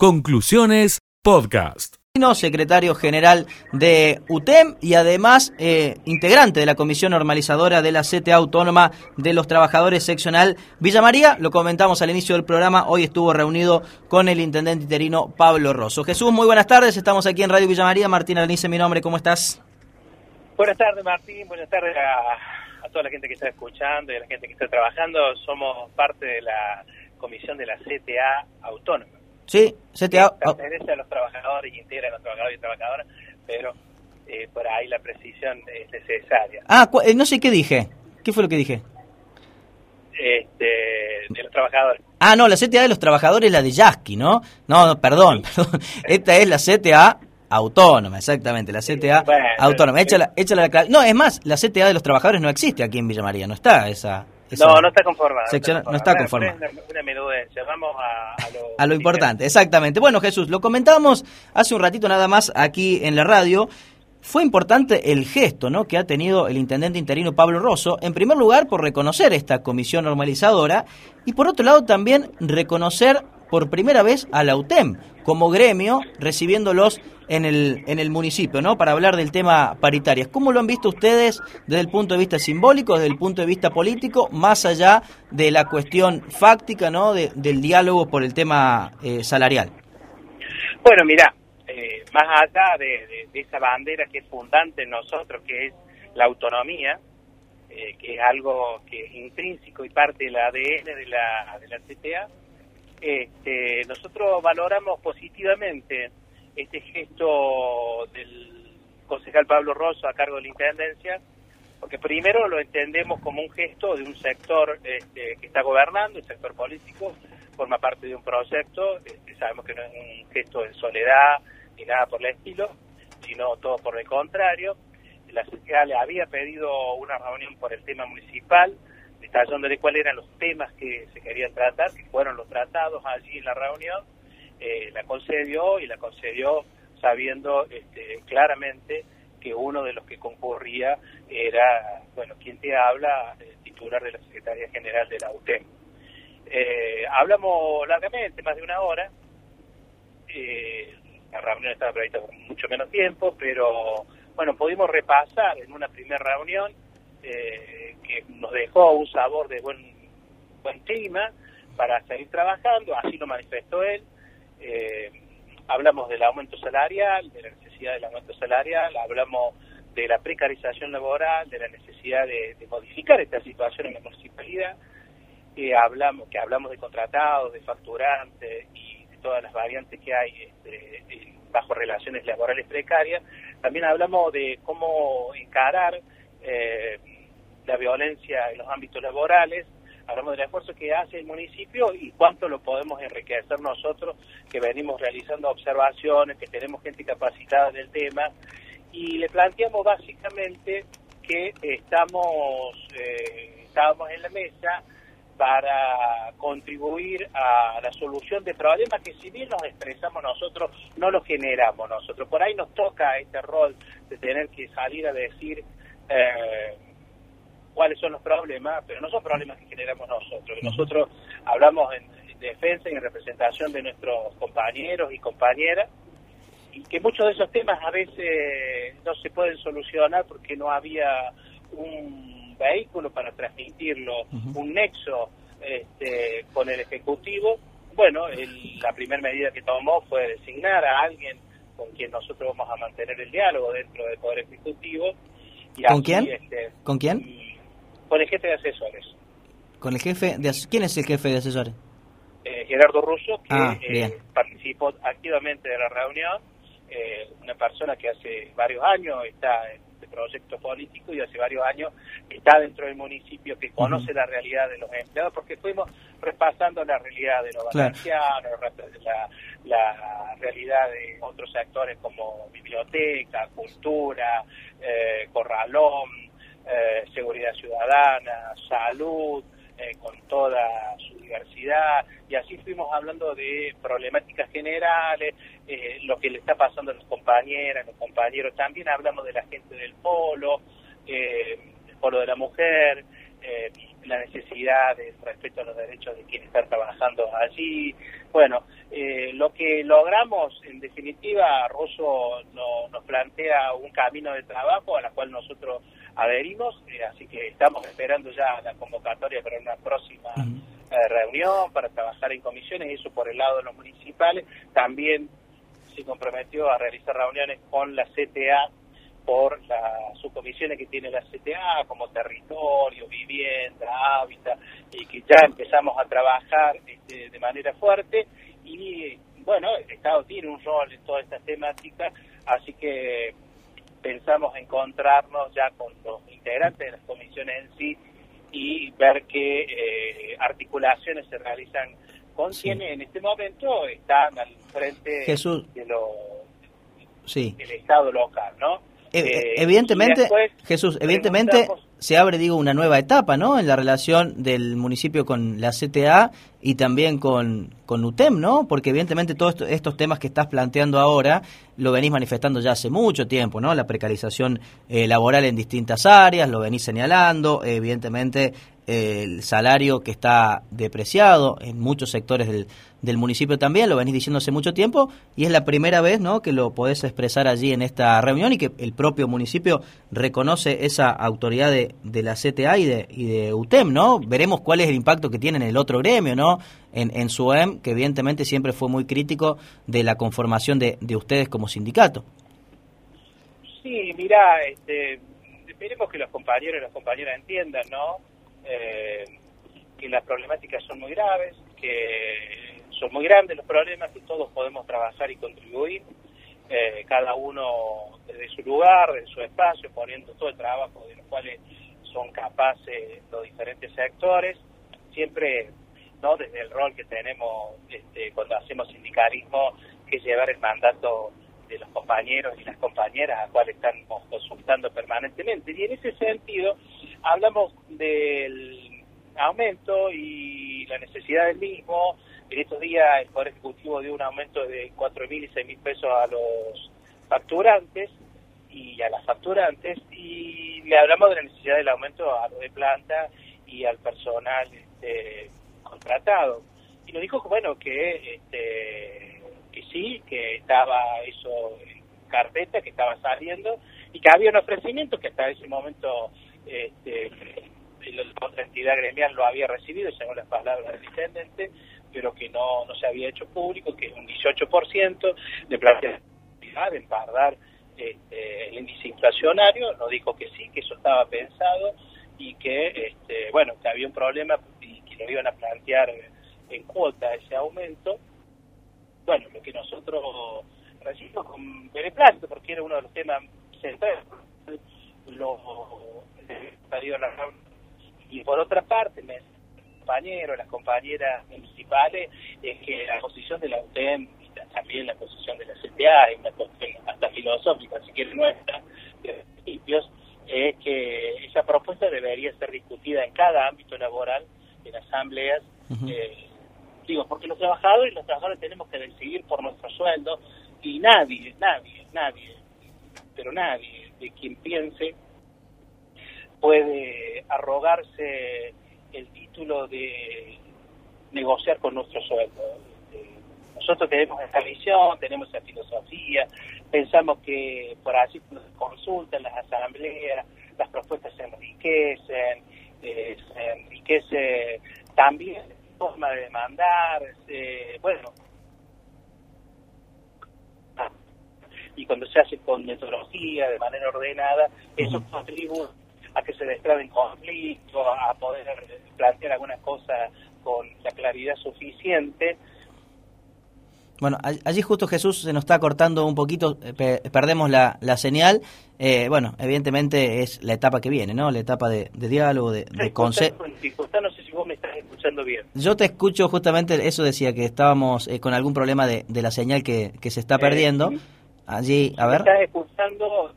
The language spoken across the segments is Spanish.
Conclusiones Podcast. secretario general de UTEM y además eh, integrante de la Comisión Normalizadora de la CTA Autónoma de los Trabajadores Seccional Villa María. Lo comentamos al inicio del programa, hoy estuvo reunido con el intendente interino Pablo Rosso. Jesús, muy buenas tardes, estamos aquí en Radio Villa María. Martín Alnice, mi nombre, ¿cómo estás? Buenas tardes, Martín, buenas tardes a, a toda la gente que está escuchando y a la gente que está trabajando. Somos parte de la comisión de la CTA Autónoma. Sí, CTA. Pertenece a los trabajadores y integra a los trabajadores y trabajadoras, pero eh, por ahí la precisión es necesaria. Ah, eh, no sé qué dije. ¿Qué fue lo que dije? Este, de los trabajadores. Ah, no, la CTA de los trabajadores es la de Yasky, ¿no? No, no perdón, perdón. Esta es la CTA autónoma, exactamente, la CTA autónoma. Échala, échala la, no, es más, la CTA de los trabajadores no existe aquí en Villa María, no está esa no, no está conformada. No está conformada. Una, menudencia. Vamos a, lo, a lo importante, exactamente. Bueno, Jesús, lo comentábamos hace un ratito nada más aquí en la radio. Fue importante el gesto ¿no? que ha tenido el intendente interino Pablo Rosso, en primer lugar por reconocer esta comisión normalizadora y por otro lado también reconocer por primera vez a la UTEM como gremio recibiéndolos en el, en el municipio, ¿no? Para hablar del tema paritarias. ¿Cómo lo han visto ustedes desde el punto de vista simbólico, desde el punto de vista político, más allá de la cuestión fáctica, ¿no? del diálogo por el tema eh, salarial. Bueno, mira, eh, más allá de, esa bandera que es fundante en nosotros, que es la autonomía, eh, que es algo que es intrínseco y parte del ADN de la, de la CTA, este, nosotros valoramos positivamente este gesto del concejal Pablo Rosso a cargo de la Intendencia, porque primero lo entendemos como un gesto de un sector este, que está gobernando, el sector político, forma parte de un proyecto, este, sabemos que no es un gesto de soledad ni nada por el estilo, sino todo por el contrario. La sociedad le había pedido una reunión por el tema municipal, detallándole cuáles eran los temas que se querían tratar, que fueron los tratados allí en la reunión, eh, la concedió y la concedió sabiendo este, claramente que uno de los que concurría era, bueno, quien te habla, titular de la Secretaría General de la UTEM. Eh, hablamos largamente, más de una hora. Eh, la reunión estaba prevista por mucho menos tiempo, pero bueno, pudimos repasar en una primera reunión eh, que nos dejó un sabor de buen, buen clima para seguir trabajando, así lo manifestó él. Eh, hablamos del aumento salarial, de la necesidad del aumento salarial, hablamos de la precarización laboral, de la necesidad de, modificar esta situación en la municipalidad, eh, hablamos, que hablamos de contratados, de facturantes y de todas las variantes que hay este, bajo relaciones laborales precarias, también hablamos de cómo encarar eh, la violencia en los ámbitos laborales, hablamos del esfuerzo que hace el municipio y cuánto lo podemos enriquecer nosotros que venimos realizando observaciones, que tenemos gente capacitada en el tema y le planteamos básicamente que estamos eh, estábamos en la mesa para contribuir a la solución de problemas que si bien nos expresamos nosotros, no los generamos nosotros. Por ahí nos toca este rol de tener que salir a decir eh, cuáles son los problemas, pero no son problemas que generamos nosotros. Nosotros hablamos en, defensa y en representación de nuestros compañeros y compañeras, y que muchos de esos temas a veces no se pueden solucionar porque no había un vehículo para transmitirlo, un nexo este, con el Ejecutivo. Bueno, la primera medida que tomó fue designar a alguien con quien nosotros vamos a mantener el diálogo dentro del Poder Ejecutivo. Y ¿Con quién? Este, ¿Con quién? Con el jefe de asesores. ¿Con el jefe de ¿Quién es el jefe de asesores? Eh, Gerardo Russo, que ah, eh, participó activamente de la reunión, eh, una persona que hace varios años está en este proyecto político y hace varios años está dentro del municipio, que conoce la realidad de los empleados, porque fuimos repasando la realidad de los valencianos, la, la realidad de otros sectores como biblioteca, cultura, corralón, eh, seguridad ciudadana, salud, eh, con toda su diversidad, y así fuimos hablando de problemáticas generales, eh, lo que le está pasando a los compañeras, los compañeros, también hablamos de la gente del polo, el polo de la mujer, la necesidad de respeto a los derechos de quienes están trabajando allí, Bueno, eh, lo que logramos, en definitiva, Rosso nos plantea un camino de trabajo a la cual nosotros adherimos, eh, así que estamos esperando ya la convocatoria para una próxima eh, reunión, para trabajar en comisiones, eso por el lado de los municipales. También se comprometió a realizar reuniones con la CTA por las subcomisiones que tiene la CTA, como territorio, vivienda, hábitat, y que ya empezamos a trabajar este, de manera fuerte. Y bueno, el Estado tiene un rol en toda esta temática, así que pensamos encontrarnos ya con los integrantes de las comisiones en sí y ver qué eh, articulaciones se realizan con quienes en este momento están al frente de lo, del Estado local, ¿no? Eh, eh, evidentemente, Jesús, evidentemente se abre, digo, una nueva etapa, ¿no? En la relación del municipio con la CTA y también con, con UTEM, ¿no? Porque evidentemente todos estos temas que estás planteando ahora lo venís manifestando ya hace mucho tiempo, ¿no? La precarización eh, laboral en distintas áreas, lo venís señalando, evidentemente el salario que está depreciado en muchos sectores del, del, municipio también, lo venís diciendo hace mucho tiempo, y es la primera vez ¿no? que lo podés expresar allí en esta reunión y que el propio municipio reconoce esa autoridad de, de la CTA y de, y de UTEM, ¿no? Veremos cuál es el impacto que tiene en el otro gremio, ¿no? En, en SUEM, que evidentemente siempre fue muy crítico de la conformación de, de ustedes como sindicato. Sí, mira, este, esperemos que los compañeros y las compañeras entiendan, ¿no? eh, que las problemáticas son muy graves, que son muy grandes los problemas y todos podemos trabajar y contribuir, eh, cada uno desde su lugar, desde su espacio, poniendo todo el trabajo de los cuales son capaces los diferentes sectores, siempre no desde el rol que tenemos este, cuando hacemos sindicalismo, que es llevar el mandato de los compañeros y las compañeras a cuales estamos consultando permanentemente. Y en ese sentido, hablamos del aumento y la necesidad del mismo. En estos días el Poder Ejecutivo dio un aumento de 4.000 y 6.000 pesos a los facturantes y a las facturantes y le hablamos de la necesidad del aumento a lo de planta y al personal este, contratado. Y nos dijo bueno, que este, sí, que estaba eso en carpeta, que estaba saliendo y que había un ofrecimiento que hasta ese momento este, la otra entidad gremial lo había recibido, según las palabras del intendente, pero que no, no se había hecho público, que es un 18% de plantear de empardar este, el índice inflacionario, nos dijo que sí, que eso estaba pensado y que, este, bueno, que había un problema y que lo iban a plantear en cuota ese aumento. Bueno, lo que nosotros recibimos con beneplácito, porque era uno de los temas centrales, los y por otra parte, mis compañeros, las compañeras municipales, es que la posición de la UTEM también la posición de la CTA, es una cuestión hasta filosófica, si quiere nuestra, de principios, es que esa propuesta debería ser discutida en cada ámbito laboral, en asambleas, eh, Digo, porque los trabajadores y los trabajadores tenemos que decidir por nuestro sueldo y nadie, nadie, nadie, pero nadie de quien piense puede arrogarse el título de negociar con nuestro sueldo. Nosotros tenemos esta visión, tenemos esa filosofía, pensamos que por así nos consultan las asambleas, las propuestas se enriquecen, eh, se enriquece también forma de demandar, eh, bueno. Y cuando se hace con metodología, de manera ordenada, eso contribuye a que se destraben conflictos, a poder plantear algunas cosas con la claridad suficiente bueno, allí justo Jesús se nos está cortando un poquito, eh, perdemos la, la señal. Eh, bueno, evidentemente es la etapa que viene, ¿no? La etapa de, diálogo, de, de consejo. No sé si vos me estás escuchando bien. Yo te escucho justamente, eso decía, que estábamos eh, con algún problema de, de la señal que, que se está perdiendo. Allí, a ver. estás escuchando?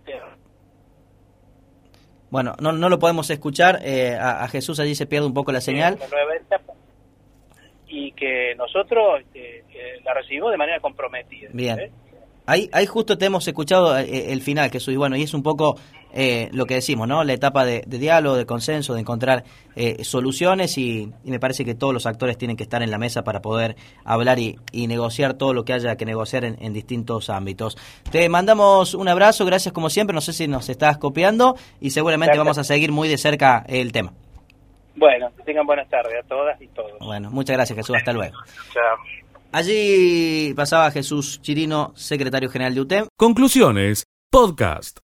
Bueno, no, no lo podemos escuchar. a, Jesús allí se pierde un poco la señal y que nosotros la recibimos de manera comprometida. Bien. Ahí, ahí justo te hemos escuchado eh, el final, Jesús, y bueno, y es un poco eh, lo que decimos, ¿no? La etapa de, diálogo, de consenso, de encontrar eh, soluciones y, me parece que todos los actores tienen que estar en la mesa para poder hablar y, negociar todo lo que haya que negociar en, distintos ámbitos. Te mandamos un abrazo, gracias como siempre, no sé si nos estás copiando y seguramente vamos a seguir muy de cerca el tema. Bueno, que tengan buenas tardes a todas y todos. Bueno, muchas gracias Jesús, hasta luego. Chao. Allí pasaba Jesús Chirino, secretario general de UTEM. Conclusiones, podcast.